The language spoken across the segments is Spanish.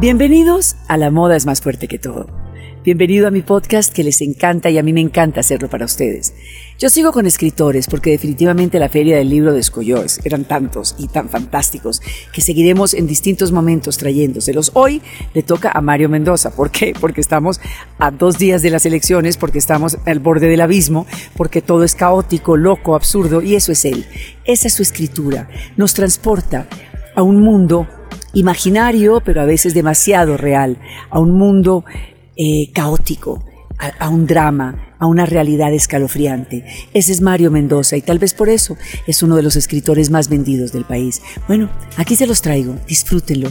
Bienvenidos a La Moda es más fuerte que todo. Bienvenido a mi podcast que les encanta y a mí me encanta hacerlo para ustedes. Yo sigo con escritores porque definitivamente la feria del libro de Escollós eran tantos y tan fantásticos que seguiremos en distintos momentos trayéndoselos. Hoy le toca a Mario Mendoza. ¿Por qué? Porque estamos a dos días de las elecciones, porque estamos al borde del abismo, porque todo es caótico, loco, absurdo y eso es él. Esa es su escritura. Nos transporta a un mundo imaginario, pero a veces demasiado real, a un mundo eh, caótico, a, un drama, a una realidad escalofriante. Ese es Mario Mendoza y tal vez por eso es uno de los escritores más vendidos del país. Bueno, aquí se los traigo, disfrútenlo.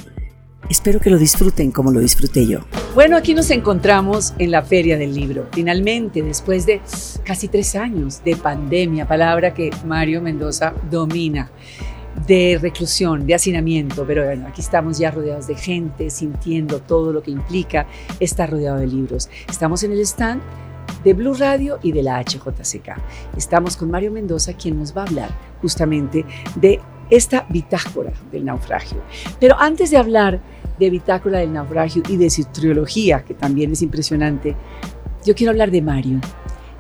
Espero que lo disfruten como lo disfruté yo. Bueno, aquí nos encontramos en la Feria del Libro. Finalmente, después de casi tres años de pandemia, palabra que Mario Mendoza domina de reclusión, de hacinamiento, pero bueno, aquí estamos ya rodeados de gente, sintiendo todo lo que implica estar rodeado de libros. Estamos en el stand de Blue Radio y de la HJCK. Estamos con Mario Mendoza, quien nos va a hablar justamente de esta bitácora del naufragio. Pero antes de hablar de bitácora del naufragio y de su trilogía, que también es impresionante, yo quiero hablar de Mario.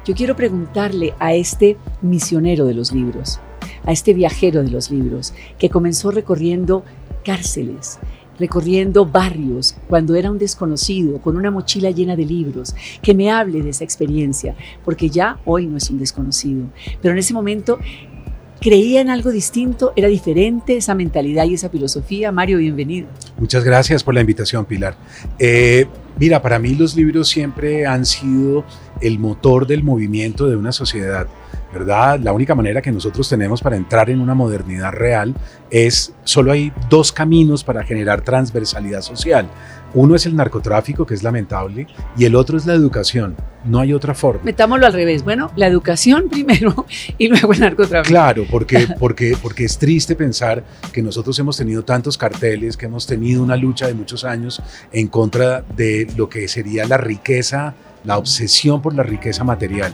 Yo quiero preguntarle a este misionero de los libros, a este viajero de los libros, que comenzó recorriendo cárceles, recorriendo barrios cuando era un desconocido, con una mochila llena de libros, que me hable de esa experiencia, porque ya hoy no es un desconocido, pero en ese momento creía en algo distinto, era diferente esa mentalidad y esa filosofía. Mario, bienvenido. Muchas gracias por la invitación, Pilar. Eh, mira, para mí los libros siempre han sido el motor del movimiento de una sociedad. ¿verdad? La única manera que nosotros tenemos para entrar en una modernidad real es, solo hay dos caminos para generar transversalidad social. Uno es el narcotráfico, que es lamentable, y el otro es la educación. No hay otra forma. Metámoslo al revés. Bueno, la educación primero y luego el narcotráfico. Claro, porque, porque, porque es triste pensar que nosotros hemos tenido tantos carteles, que hemos tenido una lucha de muchos años en contra de lo que sería la riqueza, la obsesión por la riqueza material.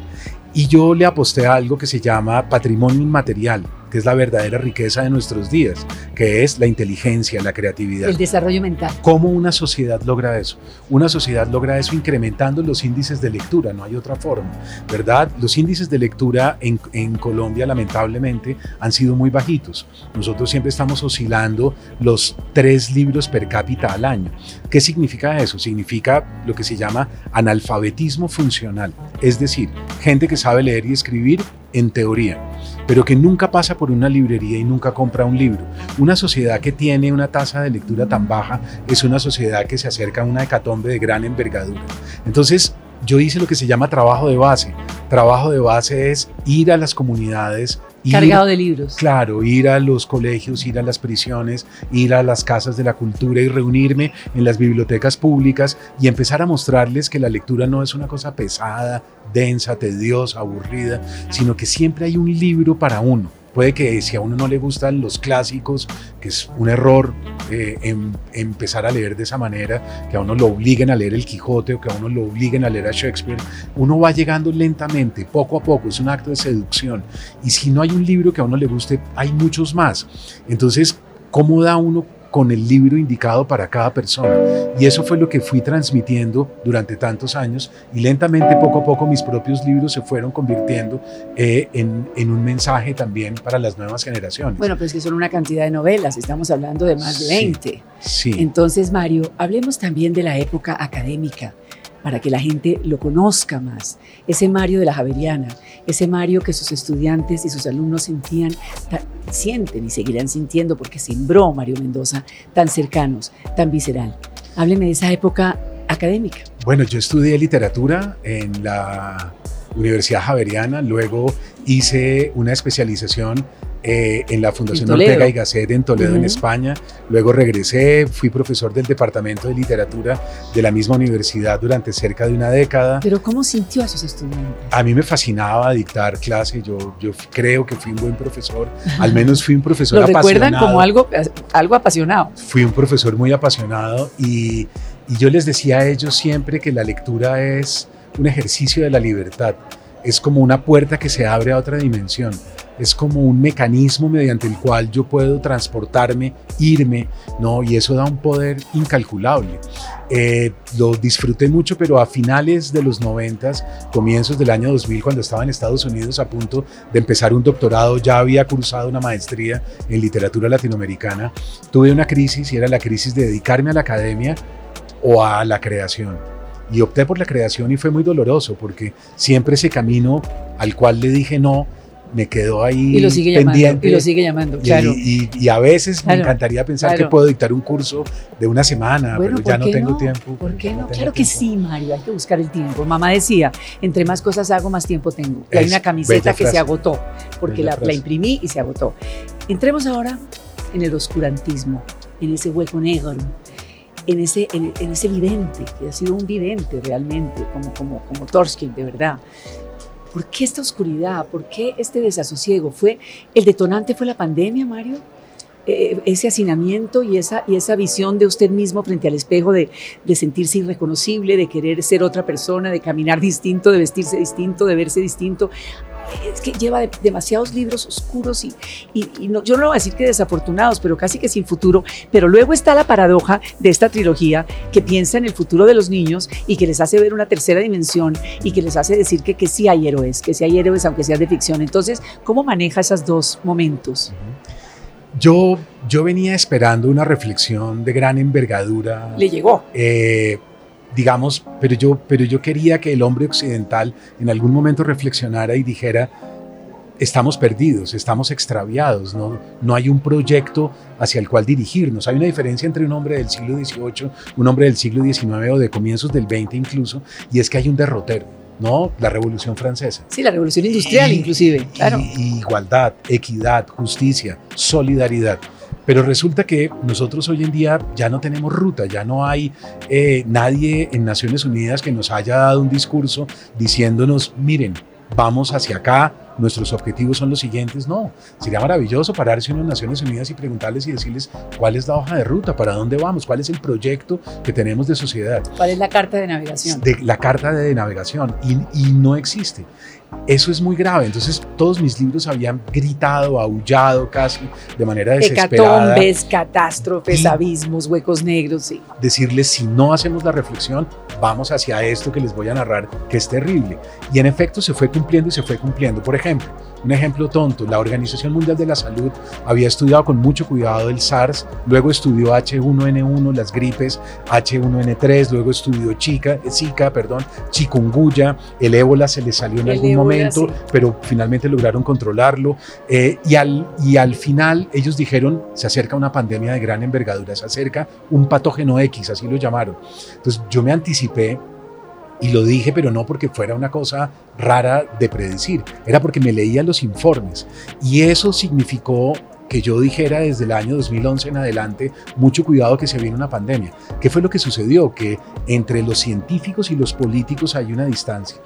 Y yo le aposté a algo que se llama patrimonio inmaterial, que es la verdadera riqueza de nuestros días, que es la inteligencia, la creatividad. El desarrollo mental. ¿Cómo una sociedad logra eso? Una sociedad logra eso incrementando los índices de lectura, no hay otra forma, ¿verdad? Los índices de lectura en, en Colombia lamentablemente han sido muy bajitos. Nosotros siempre estamos oscilando los tres libros per cápita al año. ¿Qué significa eso? Significa lo que se llama analfabetismo funcional, es decir, gente que sabe leer y escribir en teoría, pero que nunca pasa por una librería y nunca compra un libro. Una sociedad que tiene una tasa de lectura tan baja es una sociedad que se acerca a una hecatombe de gran envergadura. Entonces, yo hice lo que se llama trabajo de base. Trabajo de base es ir a las comunidades. Cargado de libros. Claro, ir a los colegios, ir a las prisiones, ir a las casas de la cultura y reunirme en las bibliotecas públicas y empezar a mostrarles que la lectura no es una cosa pesada, densa, tediosa, aburrida, sino que siempre hay un libro para uno Puede que si a uno no le gustan los clásicos, que es un error eh, em, empezar a leer de esa manera, que a uno lo obliguen a leer el Quijote o que a uno lo obliguen a leer a Shakespeare, uno va llegando lentamente, poco a poco, es un acto de seducción. Y si no hay un libro que a uno le guste, hay muchos más. Entonces, ¿cómo da uno con el libro indicado para cada persona. Y eso fue lo que fui transmitiendo durante tantos años y lentamente, poco a poco, mis propios libros se fueron convirtiendo eh, en, en, un mensaje también para las nuevas generaciones. Bueno, pues que son una cantidad de novelas, estamos hablando de más de 20. Sí. Entonces, Mario, hablemos también de la época académica para que la gente lo conozca más. Ese Mario de la Javeriana, ese Mario que sus estudiantes y sus alumnos sentían, sienten y seguirán sintiendo porque sembró Mario Mendoza tan cercanos, tan visceral. Hábleme de esa época académica. Bueno, yo estudié literatura en la Universidad Javeriana, luego hice una especialización eh, en la Fundación Ortega y Gasset en Toledo, en España. Luego regresé, fui profesor del Departamento de Literatura de la misma universidad durante cerca de una década. ¿Pero cómo sintió a esos estudiantes? A mí me fascinaba dictar clase, yo, yo creo que fui un buen profesor, al menos fui un profesor ¿Lo apasionado. recuerdan como algo, algo apasionado? Fui un profesor muy apasionado y, y yo les decía a ellos siempre que la lectura es un ejercicio de la libertad, es como una puerta que se abre a otra dimensión es como un mecanismo mediante el cual yo puedo transportarme, irme, ¿no? Y eso da un poder incalculable. Eh, lo disfruté mucho, pero a finales de los 90, comienzos del año 2000, cuando estaba en Estados Unidos a punto de empezar un doctorado, ya había cursado una maestría en literatura latinoamericana, tuve una crisis y era la crisis de dedicarme a la academia o a la creación. Y opté por la creación y fue muy doloroso porque siempre ese camino al cual le dije no, me quedó ahí y lo sigue pendiente. Llamando, y lo sigue llamando, claro. Y, a veces me encantaría pensar que puedo dictar un curso de una semana, pero ya no tengo tiempo. ¿Por qué no? Claro que sí, Mario, hay que buscar el tiempo. Mamá decía, entre más cosas hago, más tiempo tengo. Y hay una camiseta que se agotó, porque la, la, imprimí y se agotó. Entremos ahora en el oscurantismo, en ese hueco negro, en ese, en, ese vidente, que ha sido un vidente realmente, como, como, como Torskin, de verdad. ¿Por qué esta oscuridad? ¿Por qué este desasosiego? ¿Fue el detonante fue la pandemia, Mario? Eh, ese hacinamiento y esa, y esa visión de usted mismo frente al espejo de, sentirse irreconocible, de querer ser otra persona, de caminar distinto, de vestirse distinto, de verse distinto es que lleva demasiados libros oscuros y, y, no, yo no voy a decir que desafortunados, pero casi que sin futuro. Pero luego está la paradoja de esta trilogía que piensa en el futuro de los niños y que les hace ver una tercera dimensión y que les hace decir que, que sí hay héroes, que sí hay héroes aunque sean de ficción. Entonces, ¿cómo maneja esos dos momentos? Yo, yo venía esperando una reflexión de gran envergadura. Le llegó. Eh, digamos, pero yo, pero yo quería que el hombre occidental en algún momento reflexionara y dijera, estamos perdidos, estamos extraviados, no, no hay un proyecto hacia el cual dirigirnos. Hay una diferencia entre un hombre del siglo XVIII, un hombre del siglo XIX o de comienzos del XX incluso, y es que hay un derrotero. ¿no? La Revolución Francesa. Sí, la Revolución Industrial inclusive, claro. igualdad, equidad, justicia, solidaridad. Pero resulta que nosotros hoy en día ya no tenemos ruta, ya no hay eh, nadie en Naciones Unidas que nos haya dado un discurso diciéndonos, miren, vamos hacia acá, nuestros objetivos son los siguientes. No, sería maravilloso pararse en las Naciones Unidas y preguntarles y decirles cuál es la hoja de ruta, para dónde vamos, cuál es el proyecto que tenemos de sociedad. ¿Cuál es la carta de navegación? De, la carta de navegación y, y no existe. Eso es muy grave. Entonces, todos mis libros habían gritado, aullado casi de manera desesperada. Hecatombes, catástrofes, abismos, huecos negros, sí. Decirles, si no hacemos la reflexión, vamos hacia esto que les voy a narrar, que es terrible. Y en efecto se fue cumpliendo y se fue cumpliendo. Por ejemplo, un ejemplo tonto, la Organización Mundial de la Salud había estudiado con mucho cuidado el SARS, luego estudió H1N1, las gripes H1N3, luego estudió Chica, Zika, perdón, chikungunya, el ébola se le salió en algún momento, pero finalmente lograron controlarlo. Eh, y, al, y al final ellos dijeron, se acerca una pandemia de gran envergadura, se acerca un patógeno X, así lo llamaron. Entonces yo me anticipé y lo dije, pero no porque fuera una cosa rara de predecir, era porque me leía los informes. Y eso significó que yo dijera desde el año 2011 en adelante, mucho cuidado que se viene una pandemia. ¿Qué fue lo que sucedió? Que entre los científicos y los políticos hay una distancia.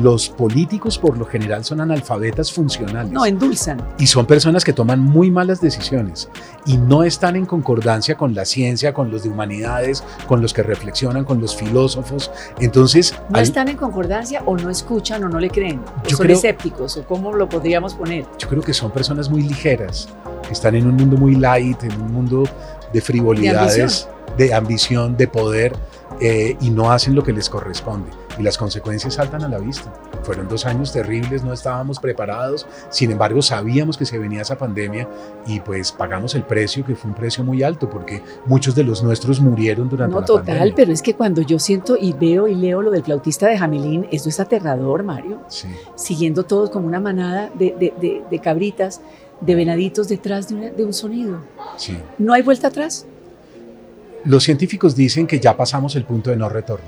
Los políticos por lo general son analfabetas funcionales. No, endulzan. Y son personas que toman muy malas decisiones y no están en concordancia con la ciencia, con los de humanidades, con los que reflexionan, con los filósofos. Entonces... ¿No están en concordancia o no escuchan o no le creen? son escépticos o cómo lo podríamos poner? Yo creo que son personas muy ligeras están en un mundo muy light, en un mundo de frivolidades, de ambición, de, poder, eh, y no hacen lo que les corresponde. Y las consecuencias saltan a la vista. Fueron dos años terribles, no estábamos preparados, sin embargo sabíamos que se venía esa pandemia y pues pagamos el precio, que fue un precio muy alto, porque muchos de los nuestros murieron durante no, total, pero es que cuando yo siento y veo y leo lo del flautista de Jamelín, eso es aterrador, Mario. Sí. Siguiendo todos como una manada de, de, de cabritas de venaditos detrás de, un sonido. Sí. ¿No hay vuelta atrás? Los científicos dicen que ya pasamos el punto de no retorno.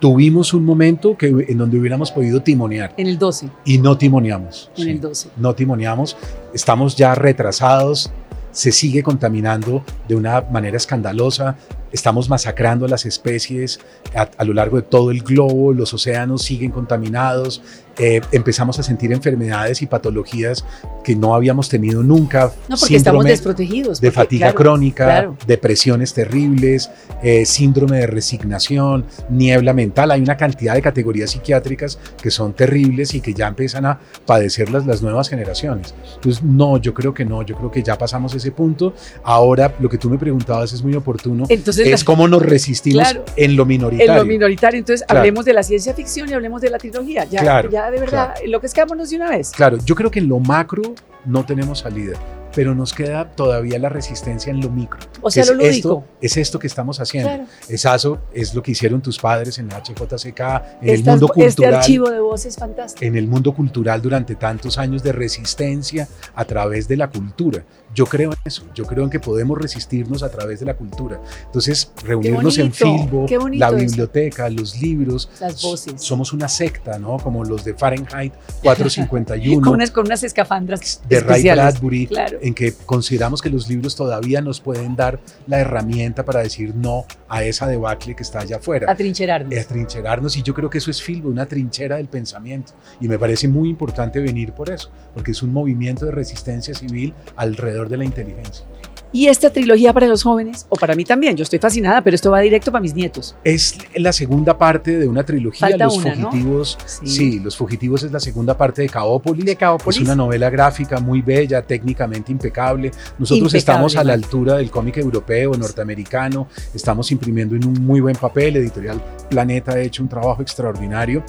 Tuvimos un momento que, en donde hubiéramos podido timonear. En el 12. Y no timoneamos. En el 12. No timoneamos. Estamos ya retrasados. Se sigue contaminando de una manera escandalosa. Estamos masacrando a las especies a, a, lo largo de todo el globo, los océanos siguen contaminados, eh, empezamos a sentir enfermedades y patologías que no habíamos tenido nunca. No, porque estamos desprotegidos. de fatiga crónica, depresiones terribles, eh, síndrome de resignación, niebla mental. Hay una cantidad de categorías psiquiátricas que son terribles y que ya empiezan a padecerlas las nuevas generaciones. Entonces, no, yo creo que no, yo creo que ya pasamos ese punto. Ahora, lo que tú me preguntabas es muy oportuno. Entonces, es cómo nos resistimos en lo minoritario. En lo minoritario. Entonces, hablemos de la ciencia ficción y hablemos de la trilogía. Ya, claro. ya de verdad, lo que es de una vez. Claro, yo creo que en lo macro no tenemos salida pero nos queda todavía la resistencia en lo micro. O sea, lo lúdico. Esto, es esto que estamos haciendo. Claro. Es eso, es lo que hicieron tus padres en la HJCK, en el mundo cultural. Este archivo de voz es fantástico. En el mundo cultural durante tantos años de resistencia a través de la cultura. Yo creo en eso, yo creo en que podemos resistirnos a través de la cultura. Entonces, reunirnos en Filbo, la biblioteca, los libros, las voces. Somos una secta, ¿no? Como los de Fahrenheit 451. con, unas, con unas escafandras de Ray Bradbury, claro. En que consideramos que los libros todavía nos pueden dar la herramienta para decir no a esa debacle que está allá afuera. Atrincherarnos. Atrincherarnos, y yo creo que eso es Filbo, una trinchera del pensamiento. Y me parece muy importante venir por eso, porque es un movimiento de resistencia civil alrededor de la inteligencia. ¿Y esta trilogía para los jóvenes? O para mí también, yo estoy fascinada, pero esto va directo para mis nietos. Es la segunda parte de una trilogía, Los Fugitivos. Sí. Los Fugitivos es la segunda parte de Caópolis. De Caópolis. Es una novela gráfica muy bella, técnicamente impecable. Nosotros estamos a la altura del cómic europeo, norteamericano, estamos imprimiendo en un muy buen papel, Editorial Planeta ha hecho un trabajo extraordinario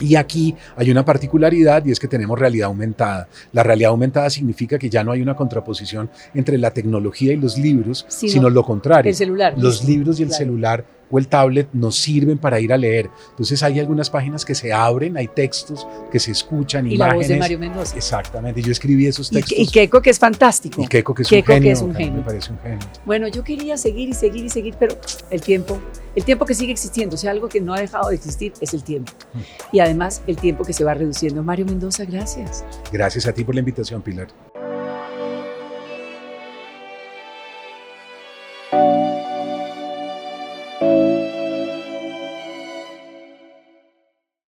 y aquí hay una particularidad y es que tenemos realidad aumentada. La realidad aumentada significa que ya no hay una contraposición entre la tecnología y los libros, sino, lo contrario. El celular. Los libros y el celular o el tablet nos sirven para ir a leer. Entonces hay algunas páginas que se abren, hay textos que se escuchan, y imágenes. la voz de Mario Mendoza. Exactamente, yo escribí esos textos. Y, Keiko que es fantástico. Y Keiko que es un genio. Que es un genio. Me parece un genio. Bueno, yo quería seguir y seguir y seguir, pero el tiempo, el tiempo que sigue existiendo, o sea, algo que no ha dejado de existir es el tiempo. Mm. Y además el tiempo que se va reduciendo. Mario Mendoza, gracias. Gracias a ti por la invitación, Pilar.